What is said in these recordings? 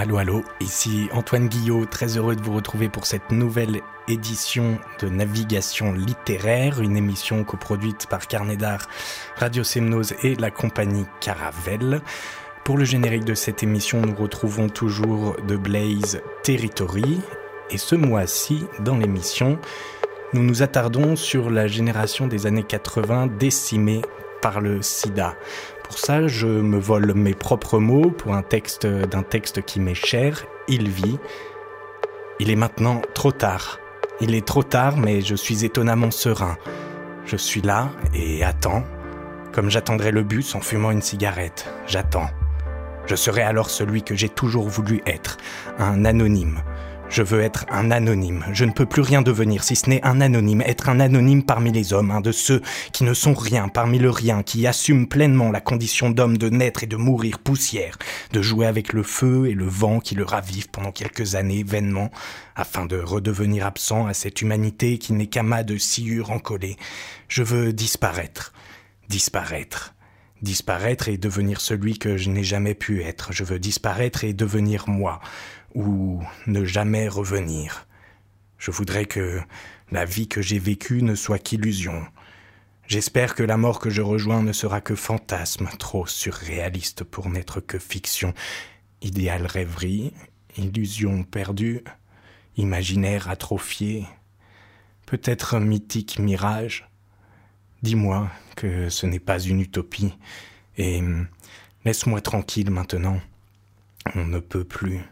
Allô, allô, ici Antoine Guillot, très heureux de vous retrouver pour cette nouvelle édition de Navigation littéraire, une émission coproduite par Carnet d'Art, Radio Semnose et la compagnie Caravelle. Pour le générique de cette émission, nous retrouvons toujours The Blaze Territory, et ce mois-ci, dans l'émission, nous nous attardons sur la génération des années 80 décimée par le sida. Pour ça, je me vole mes propres mots pour un texte d'un texte qui m'est cher. Il vit. Il est maintenant trop tard. Il est trop tard, mais je suis étonnamment serein. Je suis là et attends, comme j'attendrai le bus en fumant une cigarette. J'attends. Je serai alors celui que j'ai toujours voulu être, un anonyme, je veux être un anonyme. Je ne peux plus rien devenir si ce n'est un anonyme. Être un anonyme parmi les hommes, un de ceux qui ne sont rien parmi le rien, qui assument pleinement la condition d'homme de naître et de mourir poussière, de jouer avec le feu et le vent qui le ravivent pendant quelques années vainement, afin de redevenir absent à cette humanité qui n'est qu'amas de sciure encollée. Je veux disparaître. Disparaître disparaître et devenir celui que je n'ai jamais pu être. Je veux disparaître et devenir moi ou ne jamais revenir. Je voudrais que la vie que j'ai vécue ne soit qu'illusion. J'espère que la mort que je rejoins ne sera que fantasme, trop surréaliste pour n'être que fiction, idéal rêverie, illusion perdue, imaginaire atrophié, peut-être mythique mirage. Dis-moi que ce n'est pas une utopie, et laisse-moi tranquille maintenant. On ne peut plus.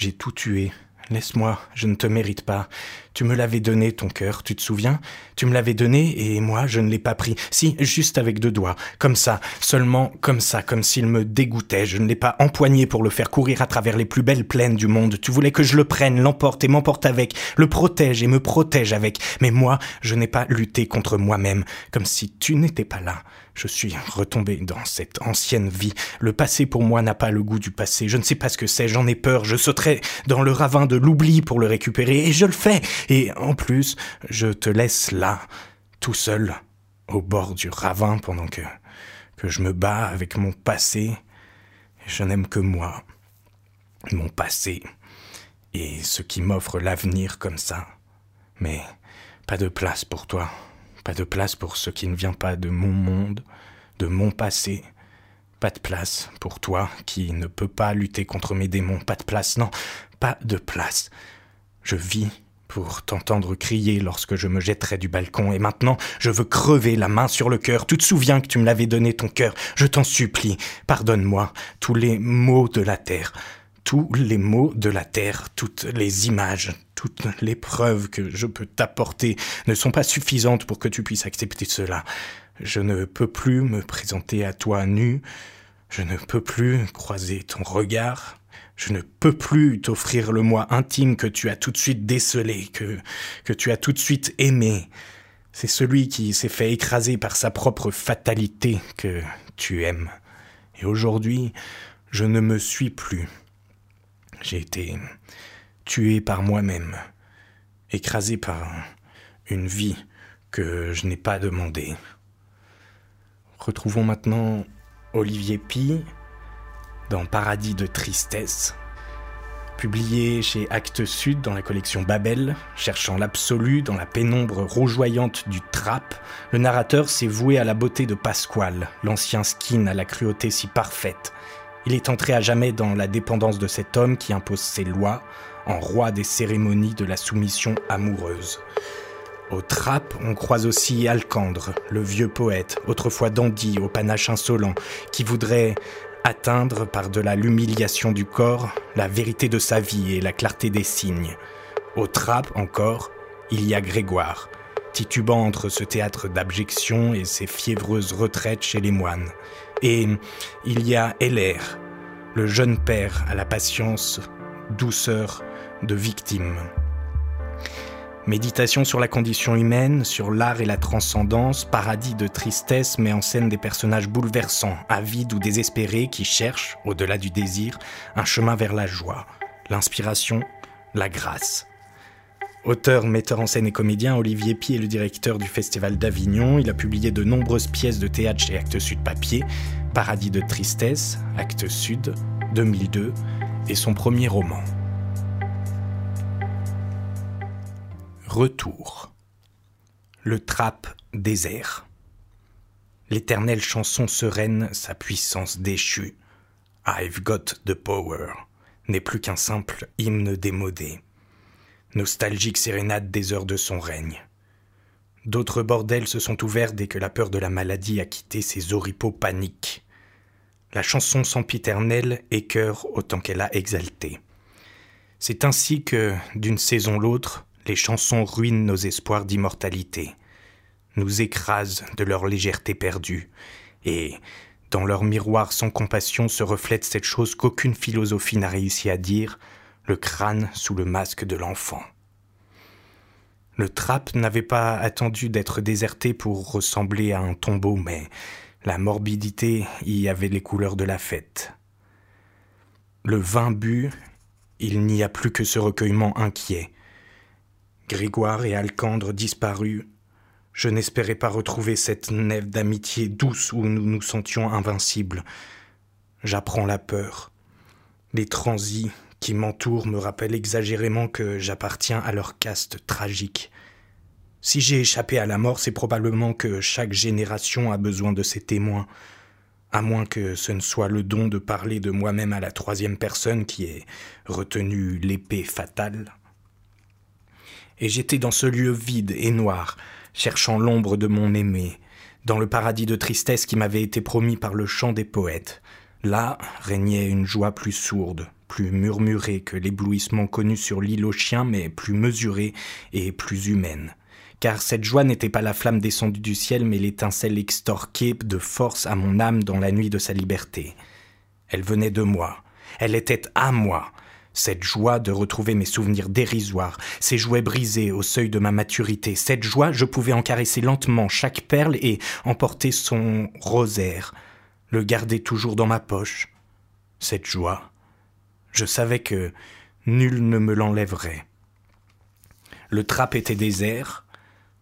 J'ai tout tué. Laisse-moi, je ne te mérite pas. Tu me l'avais donné, ton cœur, tu te souviens? Tu me l'avais donné et moi, je ne l'ai pas pris. Si, juste avec deux doigts. Comme ça, seulement comme ça, comme s'il me dégoûtait. Je ne l'ai pas empoigné pour le faire courir à travers les plus belles plaines du monde. Tu voulais que je le prenne, l'emporte et m'emporte avec, le protège et me protège avec. Mais moi, je n'ai pas lutté contre moi-même, comme si tu n'étais pas là. Je suis retombé dans cette ancienne vie. Le passé pour moi n'a pas le goût du passé. Je ne sais pas ce que c'est, j'en ai peur. Je sauterai dans le ravin de l'oubli pour le récupérer, et je le fais. Et en plus, je te laisse là, tout seul, au bord du ravin pendant que, que je me bats avec mon passé. Je n'aime que moi, mon passé, et ce qui m'offre l'avenir comme ça. Mais pas de place pour toi. Pas de place pour ce qui ne vient pas de mon monde, de mon passé. Pas de place pour toi qui ne peux pas lutter contre mes démons. Pas de place, non, pas de place. Je vis pour t'entendre crier lorsque je me jetterai du balcon, et maintenant je veux crever la main sur le cœur. Tu te souviens que tu me l'avais donné ton cœur. Je t'en supplie, pardonne-moi tous les maux de la terre, tous les maux de la terre, toutes les images, toutes les preuves que je peux t'apporter ne sont pas suffisantes pour que tu puisses accepter cela. Je ne peux plus me présenter à toi nu, je ne peux plus croiser ton regard, je ne peux plus t'offrir le moi intime que tu as tout de suite décelé, que, que tu as tout de suite aimé. C'est celui qui s'est fait écraser par sa propre fatalité que tu aimes. Et aujourd'hui, je ne me suis plus. J'ai été tué par moi-même, écrasé par une vie que je n'ai pas demandée. Retrouvons maintenant Olivier Pi dans Paradis de tristesse, publié chez Actes Sud dans la collection Babel, cherchant l'absolu dans la pénombre rougeoyante du trap, le narrateur s'est voué à la beauté de Pasquale, l'ancien skin à la cruauté si parfaite. Il est entré à jamais dans la dépendance de cet homme qui impose ses lois, en roi des cérémonies de la soumission amoureuse. Au trap, on croise aussi Alcandre, le vieux poète, autrefois dandy au panache insolent, qui voudrait atteindre par-delà l'humiliation du corps la vérité de sa vie et la clarté des signes. Au trap encore, il y a Grégoire, titubant entre ce théâtre d'abjection et ses fiévreuses retraites chez les moines. Et il y a Heller, le jeune père à la patience, douceur de victime. Méditation sur la condition humaine, sur l'art et la transcendance, paradis de tristesse met en scène des personnages bouleversants, avides ou désespérés qui cherchent, au-delà du désir, un chemin vers la joie, l'inspiration, la grâce. Auteur, metteur en scène et comédien, Olivier Pi est le directeur du Festival d'Avignon. Il a publié de nombreuses pièces de théâtre chez Actes Sud Papier, Paradis de tristesse, Actes Sud, 2002, et son premier roman. Retour. Le trap désert. L'éternelle chanson sereine, sa puissance déchue. I've got the power n'est plus qu'un simple hymne démodé. Nostalgique sérénade des heures de son règne. D'autres bordels se sont ouverts dès que la peur de la maladie a quitté ses oripeaux paniques. La chanson sempiternelle écœure autant qu'elle a exalté. C'est ainsi que, d'une saison l'autre, les chansons ruinent nos espoirs d'immortalité, nous écrasent de leur légèreté perdue, et, dans leur miroir sans compassion se reflète cette chose qu'aucune philosophie n'a réussi à dire, le crâne sous le masque de l'enfant. Le trappe n'avait pas attendu d'être déserté pour ressembler à un tombeau, mais la morbidité y avait les couleurs de la fête. Le vin bu, il n'y a plus que ce recueillement inquiet. Grégoire et Alcandre disparus, je n'espérais pas retrouver cette nef d'amitié douce où nous nous sentions invincibles. J'apprends la peur. Les transis qui m'entourent me rappellent exagérément que j'appartiens à leur caste tragique. Si j'ai échappé à la mort, c'est probablement que chaque génération a besoin de ses témoins, à moins que ce ne soit le don de parler de moi-même à la troisième personne qui ait retenu l'épée fatale. Et j'étais dans ce lieu vide et noir, cherchant l'ombre de mon aimé, dans le paradis de tristesse qui m'avait été promis par le chant des poètes. Là régnait une joie plus sourde, plus murmurée que l'éblouissement connu sur l'île aux chiens, mais plus mesurée et plus humaine. Car cette joie n'était pas la flamme descendue du ciel, mais l'étincelle extorquée de force à mon âme dans la nuit de sa liberté. Elle venait de moi, elle était à moi, cette joie de retrouver mes souvenirs dérisoires, ces jouets brisés au seuil de ma maturité, cette joie, je pouvais en caresser lentement chaque perle et emporter son rosaire, le garder toujours dans ma poche. Cette joie, je savais que nul ne me l'enlèverait. Le trap était désert,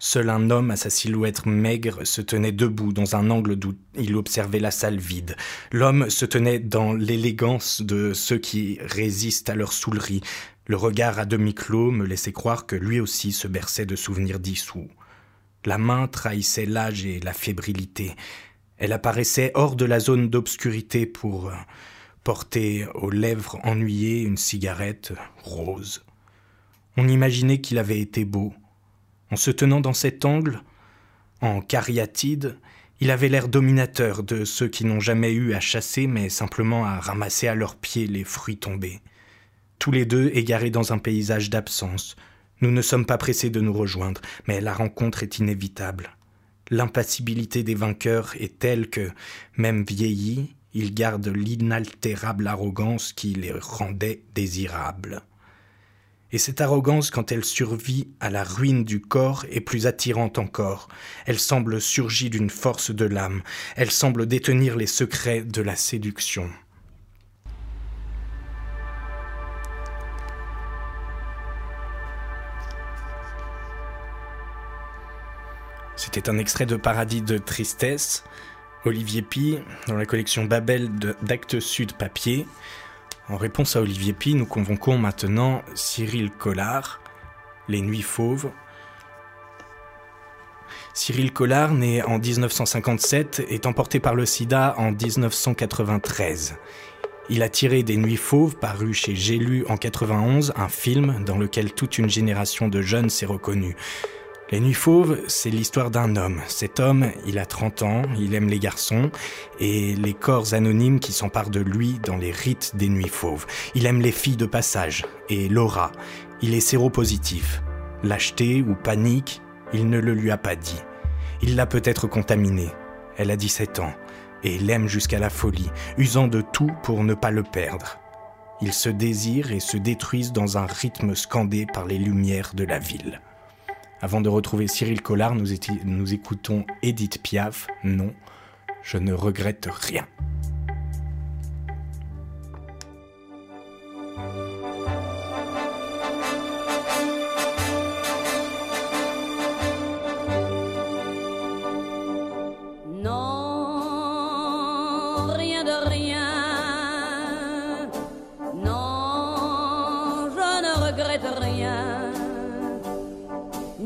Seul un homme à sa silhouette maigre se tenait debout dans un angle d'où il observait la salle vide. L'homme se tenait dans l'élégance de ceux qui résistent à leur soulerie. Le regard à demi clos me laissait croire que lui aussi se berçait de souvenirs dissous. La main trahissait l'âge et la fébrilité. Elle apparaissait hors de la zone d'obscurité pour porter aux lèvres ennuyées une cigarette rose. On imaginait qu'il avait été beau, en se tenant dans cet angle, en cariatide, il avait l'air dominateur de ceux qui n'ont jamais eu à chasser mais simplement à ramasser à leurs pieds les fruits tombés. Tous les deux égarés dans un paysage d'absence, nous ne sommes pas pressés de nous rejoindre, mais la rencontre est inévitable. L'impassibilité des vainqueurs est telle que, même vieillis, ils gardent l'inaltérable arrogance qui les rendait désirables. Et cette arrogance, quand elle survit à la ruine du corps, est plus attirante encore. Elle semble surgir d'une force de l'âme. Elle semble détenir les secrets de la séduction. C'était un extrait de Paradis de tristesse, Olivier Pi, dans la collection Babel d'Actes Sud Papier. En réponse à Olivier Pi, nous convoquons maintenant Cyril Collard, Les Nuits Fauves. Cyril Collard, né en 1957, est emporté par le sida en 1993. Il a tiré des Nuits Fauves, paru chez J'ai en 91, un film dans lequel toute une génération de jeunes s'est reconnue. Les Nuits Fauves, c'est l'histoire d'un homme. Cet homme, il a 30 ans, il aime les garçons et les corps anonymes qui s'emparent de lui dans les rites des Nuits Fauves. Il aime les filles de passage et Laura. Il est séropositif. Lâcheté ou panique, il ne le lui a pas dit. Il l'a peut-être contaminée. Elle a 17 ans et l'aime jusqu'à la folie, usant de tout pour ne pas le perdre. Ils se désirent et se détruisent dans un rythme scandé par les lumières de la ville. Avant de retrouver Cyril Collard, nous, écoutons Edith Piaf. Non, je ne regrette rien.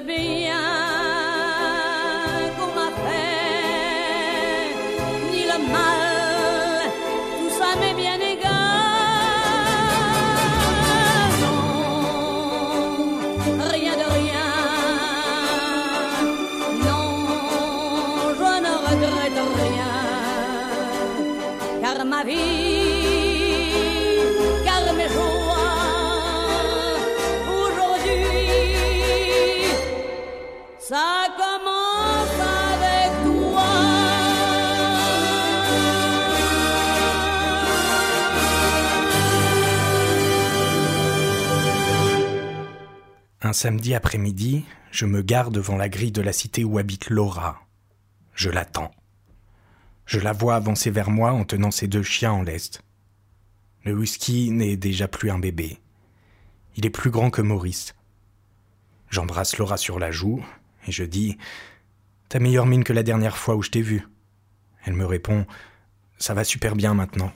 Bien samedi après-midi, je me gare devant la grille de la cité où habite Laura. Je l'attends. Je la vois avancer vers moi en tenant ses deux chiens en lest. Le whisky n'est déjà plus un bébé. Il est plus grand que Maurice. J'embrasse Laura sur la joue et je dis T'as meilleure mine que la dernière fois où je t'ai vue. Elle me répond Ça va super bien maintenant.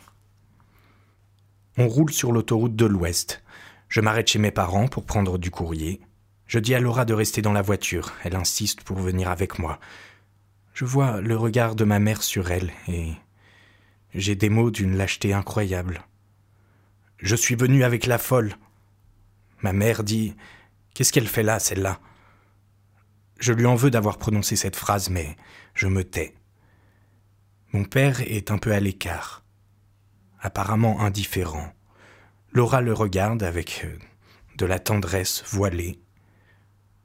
On roule sur l'autoroute de l'Ouest. Je m'arrête chez mes parents pour prendre du courrier. Je dis à Laura de rester dans la voiture. Elle insiste pour venir avec moi. Je vois le regard de ma mère sur elle et j'ai des mots d'une lâcheté incroyable. Je suis venu avec la folle. Ma mère dit Qu'est-ce qu'elle fait là, celle-là? Je lui en veux d'avoir prononcé cette phrase, mais je me tais. Mon père est un peu à l'écart, apparemment indifférent. Laura le regarde avec euh, de la tendresse voilée.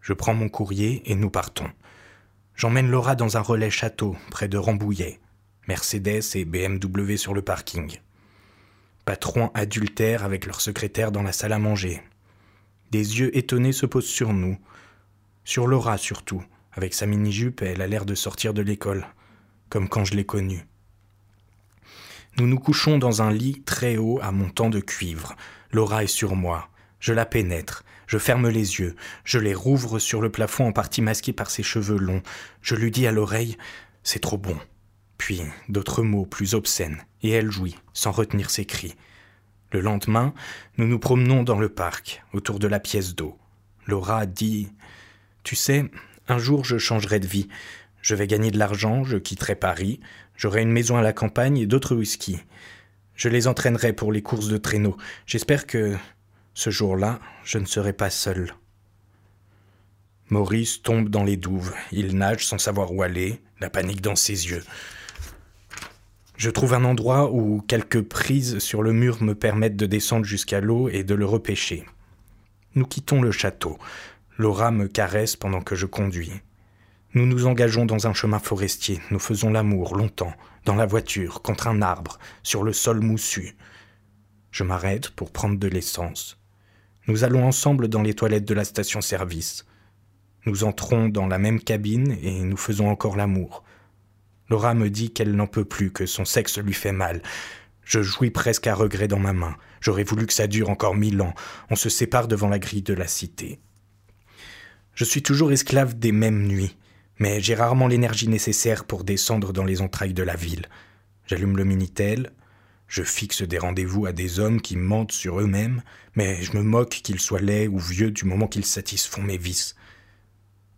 Je prends mon courrier et nous partons. J'emmène Laura dans un relais château près de Rambouillet. Mercedes et BMW sur le parking. Patrons adultères avec leur secrétaire dans la salle à manger. Des yeux étonnés se posent sur nous. Sur Laura surtout. Avec sa mini-jupe, elle a l'air de sortir de l'école. Comme quand je l'ai connue. Nous nous couchons dans un lit très haut à montant de cuivre. Laura est sur moi. Je la pénètre. Je ferme les yeux. Je les rouvre sur le plafond en partie masqué par ses cheveux longs. Je lui dis à l'oreille C'est trop bon. Puis d'autres mots plus obscènes, et elle jouit, sans retenir ses cris. Le lendemain, nous nous promenons dans le parc, autour de la pièce d'eau. Laura dit Tu sais, un jour je changerai de vie. Je vais gagner de l'argent, je quitterai Paris, j'aurai une maison à la campagne et d'autres whisky. Je les entraînerai pour les courses de traîneau. J'espère que ce jour-là, je ne serai pas seul. Maurice tombe dans les douves. Il nage sans savoir où aller, la panique dans ses yeux. Je trouve un endroit où quelques prises sur le mur me permettent de descendre jusqu'à l'eau et de le repêcher. Nous quittons le château. Laura me caresse pendant que je conduis. Nous nous engageons dans un chemin forestier. Nous faisons l'amour longtemps, dans la voiture, contre un arbre, sur le sol moussu. Je m'arrête pour prendre de l'essence. Nous allons ensemble dans les toilettes de la station-service. Nous entrons dans la même cabine et nous faisons encore l'amour. Laura me dit qu'elle n'en peut plus, que son sexe lui fait mal. Je jouis presque à regret dans ma main. J'aurais voulu que ça dure encore mille ans. On se sépare devant la grille de la cité. Je suis toujours esclave des mêmes nuits, mais j'ai rarement l'énergie nécessaire pour descendre dans les entrailles de la ville. J'allume le Minitel, je fixe des rendez-vous à des hommes qui mentent sur eux-mêmes, mais je me moque qu'ils soient laids ou vieux du moment qu'ils satisfont mes vices.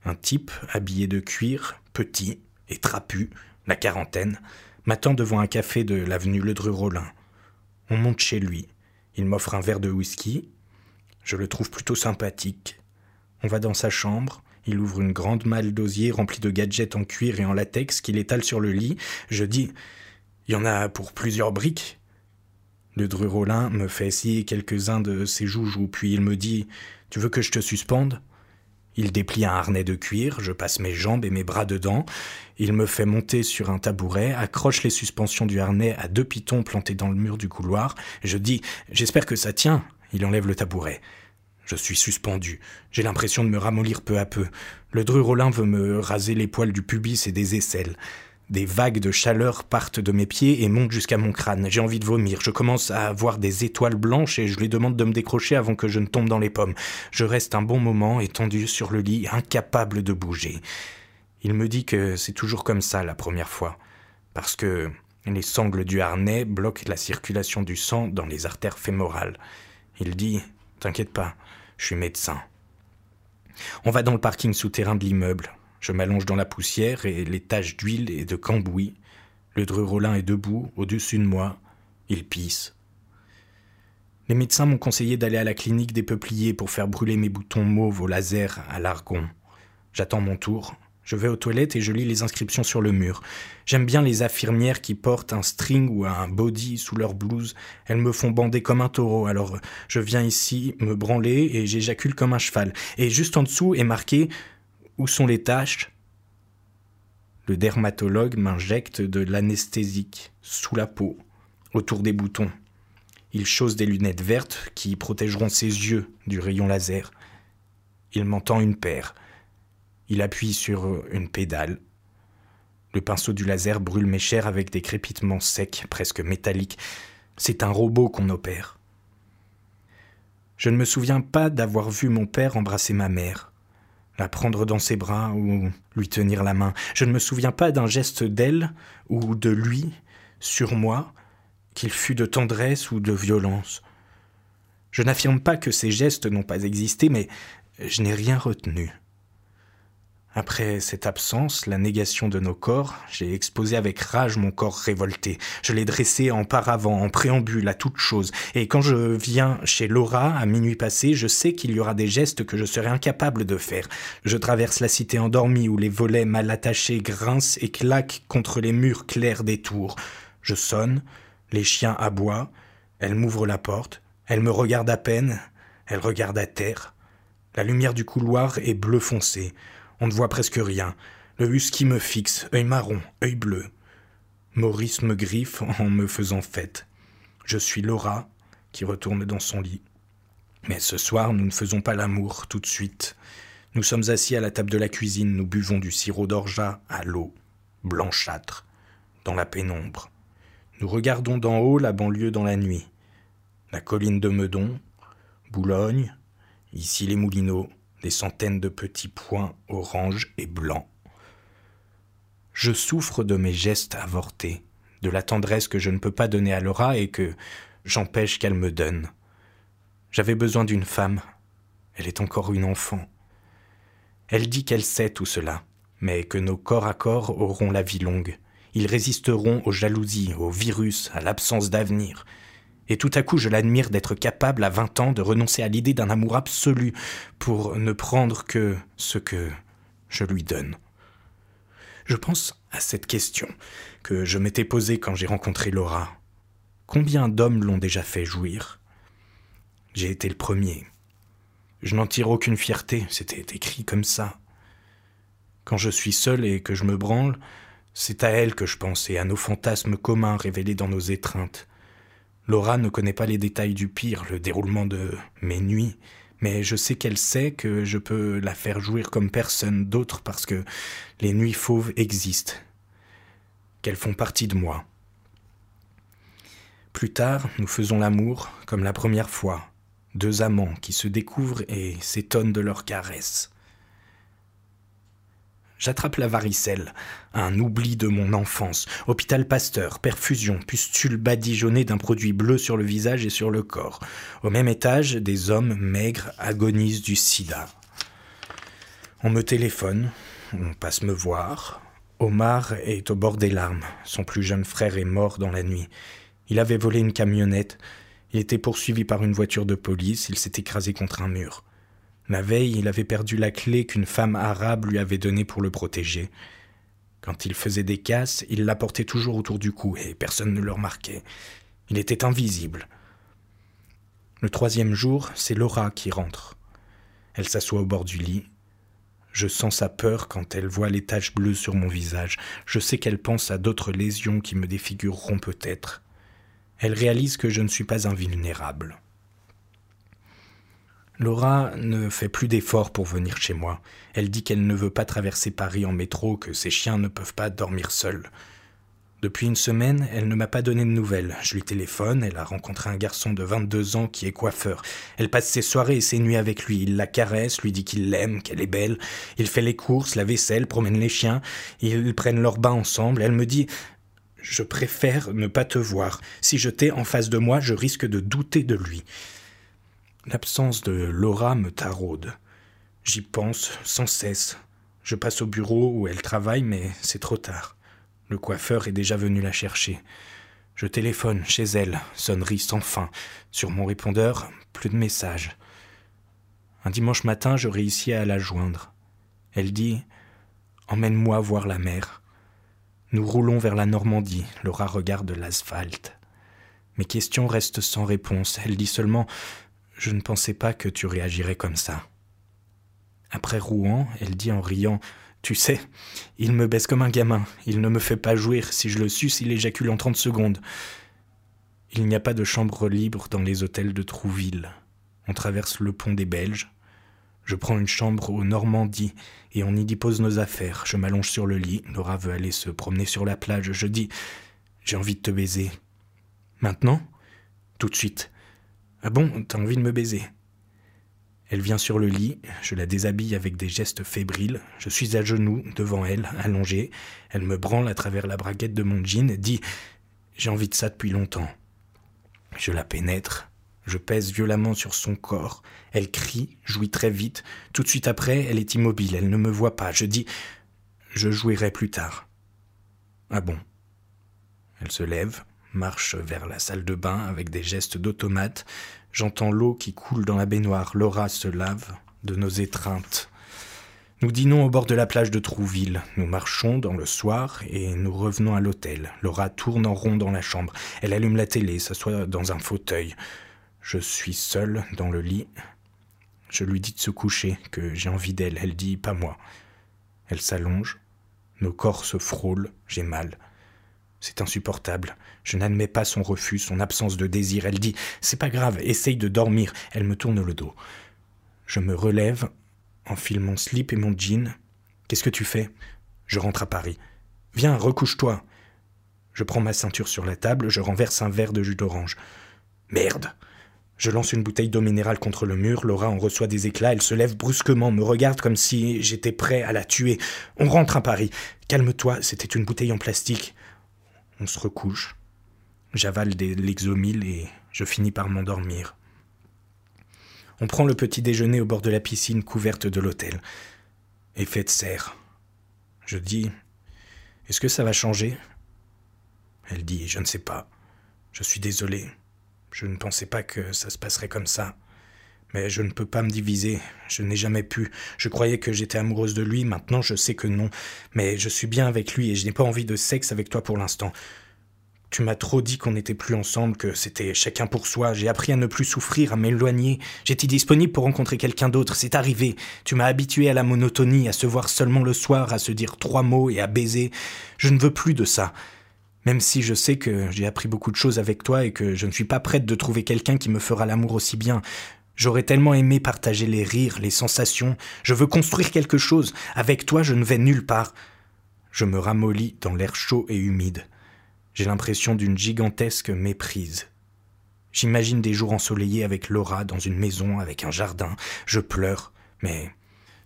Un type habillé de cuir, petit et trapu, la quarantaine, m'attend devant un café de l'avenue Ledru-Rollin. On monte chez lui. Il m'offre un verre de whisky. Je le trouve plutôt sympathique. On va dans sa chambre. Il ouvre une grande malle d'osier remplie de gadgets en cuir et en latex qu'il étale sur le lit. Je dis Il y en a pour plusieurs briques. Le Rollin me fait essayer quelques-uns de ses joujoux, puis il me dit Tu veux que je te suspende? Il déplie un harnais de cuir, je passe mes jambes et mes bras dedans, il me fait monter sur un tabouret, accroche les suspensions du harnais à deux pitons plantés dans le mur du couloir, je dis J'espère que ça tient. Il enlève le tabouret. Je suis suspendu. J'ai l'impression de me ramollir peu à peu. Le Rollin veut me raser les poils du pubis et des aisselles. Des vagues de chaleur partent de mes pieds et montent jusqu'à mon crâne. J'ai envie de vomir. Je commence à avoir des étoiles blanches et je lui demande de me décrocher avant que je ne tombe dans les pommes. Je reste un bon moment étendu sur le lit, incapable de bouger. Il me dit que c'est toujours comme ça la première fois, parce que les sangles du harnais bloquent la circulation du sang dans les artères fémorales. Il dit T'inquiète pas, je suis médecin. On va dans le parking souterrain de l'immeuble. Je m'allonge dans la poussière et les taches d'huile et de cambouis. Le Rollin est debout, au-dessus de moi. Il pisse. Les médecins m'ont conseillé d'aller à la clinique des peupliers pour faire brûler mes boutons mauves au laser à l'argon. J'attends mon tour. Je vais aux toilettes et je lis les inscriptions sur le mur. J'aime bien les infirmières qui portent un string ou un body sous leur blouse. Elles me font bander comme un taureau, alors je viens ici me branler et j'éjacule comme un cheval. Et juste en dessous est marqué où sont les taches Le dermatologue m'injecte de l'anesthésique sous la peau, autour des boutons. Il chausse des lunettes vertes qui protégeront ses yeux du rayon laser. Il m'entend une paire. Il appuie sur une pédale. Le pinceau du laser brûle mes chairs avec des crépitements secs, presque métalliques. C'est un robot qu'on opère. Je ne me souviens pas d'avoir vu mon père embrasser ma mère la prendre dans ses bras ou lui tenir la main. Je ne me souviens pas d'un geste d'elle ou de lui sur moi, qu'il fût de tendresse ou de violence. Je n'affirme pas que ces gestes n'ont pas existé, mais je n'ai rien retenu. Après cette absence, la négation de nos corps, j'ai exposé avec rage mon corps révolté. Je l'ai dressé en paravent, en préambule, à toute chose. Et quand je viens chez Laura, à minuit passé, je sais qu'il y aura des gestes que je serai incapable de faire. Je traverse la cité endormie où les volets mal attachés grincent et claquent contre les murs clairs des tours. Je sonne, les chiens aboient, elle m'ouvre la porte, elle me regarde à peine, elle regarde à terre. La lumière du couloir est bleu foncé. On ne voit presque rien. Le husky me fixe, œil marron, œil bleu. Maurice me griffe en me faisant fête. Je suis Laura, qui retourne dans son lit. Mais ce soir, nous ne faisons pas l'amour tout de suite. Nous sommes assis à la table de la cuisine, nous buvons du sirop d'orgeat à l'eau, blanchâtre, dans la pénombre. Nous regardons d'en haut la banlieue dans la nuit. La colline de Meudon, Boulogne, ici les Moulineaux, des centaines de petits points orange et blancs. Je souffre de mes gestes avortés, de la tendresse que je ne peux pas donner à Laura et que j'empêche qu'elle me donne. J'avais besoin d'une femme. Elle est encore une enfant. Elle dit qu'elle sait tout cela, mais que nos corps à corps auront la vie longue. Ils résisteront aux jalousies, aux virus, à l'absence d'avenir et tout à coup je l'admire d'être capable à vingt ans de renoncer à l'idée d'un amour absolu pour ne prendre que ce que je lui donne. Je pense à cette question que je m'étais posée quand j'ai rencontré Laura. Combien d'hommes l'ont déjà fait jouir? J'ai été le premier. Je n'en tire aucune fierté, c'était écrit comme ça. Quand je suis seul et que je me branle, c'est à elle que je pense et à nos fantasmes communs révélés dans nos étreintes. Laura ne connaît pas les détails du pire, le déroulement de mes nuits, mais je sais qu'elle sait que je peux la faire jouir comme personne d'autre parce que les nuits fauves existent, qu'elles font partie de moi. Plus tard, nous faisons l'amour comme la première fois, deux amants qui se découvrent et s'étonnent de leurs caresses. J'attrape la varicelle, un oubli de mon enfance. Hôpital Pasteur, perfusion, pustule badigeonnée d'un produit bleu sur le visage et sur le corps. Au même étage, des hommes maigres agonisent du sida. On me téléphone, on passe me voir. Omar est au bord des larmes. Son plus jeune frère est mort dans la nuit. Il avait volé une camionnette. Il était poursuivi par une voiture de police. Il s'est écrasé contre un mur. La veille, il avait perdu la clé qu'une femme arabe lui avait donnée pour le protéger. Quand il faisait des casses, il la portait toujours autour du cou et personne ne le remarquait. Il était invisible. Le troisième jour, c'est Laura qui rentre. Elle s'assoit au bord du lit. Je sens sa peur quand elle voit les taches bleues sur mon visage. Je sais qu'elle pense à d'autres lésions qui me défigureront peut-être. Elle réalise que je ne suis pas invulnérable. Laura ne fait plus d'efforts pour venir chez moi. Elle dit qu'elle ne veut pas traverser Paris en métro, que ses chiens ne peuvent pas dormir seuls. Depuis une semaine, elle ne m'a pas donné de nouvelles. Je lui téléphone, elle a rencontré un garçon de 22 ans qui est coiffeur. Elle passe ses soirées et ses nuits avec lui. Il la caresse, lui dit qu'il l'aime, qu'elle est belle. Il fait les courses, la vaisselle, promène les chiens. Ils prennent leur bain ensemble. Elle me dit Je préfère ne pas te voir. Si je t'ai en face de moi, je risque de douter de lui. L'absence de Laura me taraude. J'y pense sans cesse. Je passe au bureau où elle travaille, mais c'est trop tard. Le coiffeur est déjà venu la chercher. Je téléphone chez elle, sonnerie sans fin. Sur mon répondeur, plus de messages. Un dimanche matin, je réussis à la joindre. Elle dit Emmène-moi voir la mer. Nous roulons vers la Normandie. Laura regarde l'asphalte. Mes questions restent sans réponse. Elle dit seulement Je ne pensais pas que tu réagirais comme ça. Après Rouen, elle dit en riant tu sais, il me baisse comme un gamin, il ne me fait pas jouir, si je le suce, il éjacule en trente secondes. Il n'y a pas de chambre libre dans les hôtels de Trouville. On traverse le pont des Belges. Je prends une chambre au Normandie et on y dépose nos affaires. Je m'allonge sur le lit. Laura veut aller se promener sur la plage. Je dis J'ai envie de te baiser. Maintenant Tout de suite. Ah bon, t'as envie de me baiser. Elle vient sur le lit, je la déshabille avec des gestes fébriles, je suis à genoux devant elle, allongé, elle me branle à travers la braguette de mon jean, dit J'ai envie de ça depuis longtemps. Je la pénètre, je pèse violemment sur son corps, elle crie, jouit très vite, tout de suite après, elle est immobile, elle ne me voit pas, je dis Je jouirai plus tard. Ah bon. Elle se lève, marche vers la salle de bain avec des gestes d'automate, J'entends l'eau qui coule dans la baignoire. Laura se lave de nos étreintes. Nous dînons au bord de la plage de Trouville. Nous marchons dans le soir et nous revenons à l'hôtel. Laura tourne en rond dans la chambre. Elle allume la télé, s'assoit dans un fauteuil. Je suis seul dans le lit. Je lui dis de se coucher, que j'ai envie d'elle. Elle dit pas moi. Elle s'allonge. Nos corps se frôlent. J'ai mal. C'est insupportable. Je n'admets pas son refus, son absence de désir. Elle dit C'est pas grave, essaye de dormir. Elle me tourne le dos. Je me relève, enfile mon slip et mon jean. Qu'est-ce que tu fais? Je rentre à Paris. Viens, recouche-toi. Je prends ma ceinture sur la table, je renverse un verre de jus d'orange. Merde Je lance une bouteille d'eau minérale contre le mur, Laura en reçoit des éclats, elle se lève brusquement, me regarde comme si j'étais prêt à la tuer. On rentre à Paris. Calme-toi, c'était une bouteille en plastique. On se recouche. J'avale des l'exomile et je finis par m'endormir. On prend le petit déjeuner au bord de la piscine couverte de l'hôtel. Effet de serre. Je dis Est-ce que ça va changer? Elle dit Je ne sais pas. Je suis désolé. Je ne pensais pas que ça se passerait comme ça. Mais je ne peux pas me diviser. Je n'ai jamais pu. Je croyais que j'étais amoureuse de lui. Maintenant, je sais que non. Mais je suis bien avec lui et je n'ai pas envie de sexe avec toi pour l'instant. Tu m'as trop dit qu'on n'était plus ensemble, que c'était chacun pour soi. J'ai appris à ne plus souffrir, à m'éloigner. J'étais disponible pour rencontrer quelqu'un d'autre. C'est arrivé. Tu m'as habitué à la monotonie, à se voir seulement le soir, à se dire trois mots et à baiser. Je ne veux plus de ça. Même si je sais que j'ai appris beaucoup de choses avec toi et que je ne suis pas prête de trouver quelqu'un qui me fera l'amour aussi bien. J'aurais tellement aimé partager les rires, les sensations. Je veux construire quelque chose. Avec toi, je ne vais nulle part. Je me ramollis dans l'air chaud et humide. J'ai l'impression d'une gigantesque méprise. J'imagine des jours ensoleillés avec Laura dans une maison avec un jardin. Je pleure, mais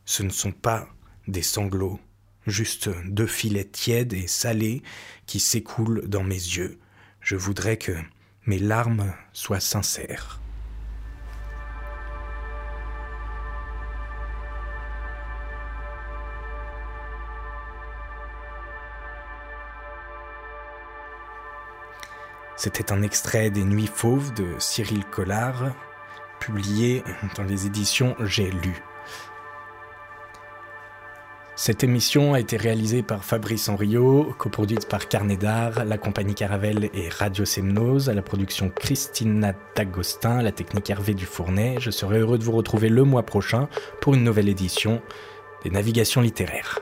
ce ne sont pas des sanglots, juste deux filets tièdes et salés qui s'écoulent dans mes yeux. Je voudrais que mes larmes soient sincères. C'était un extrait des Nuits fauves de Cyril Collard, publié dans les éditions J'ai lu. Cette émission a été réalisée par Fabrice Henriot, coproduite par Carnet d'Art, la compagnie Caravelle et Radio Semnose, à la production Christina D'Agostin, la technique Hervé Dufournet. Je serai heureux de vous retrouver le mois prochain pour une nouvelle édition des Navigations littéraires.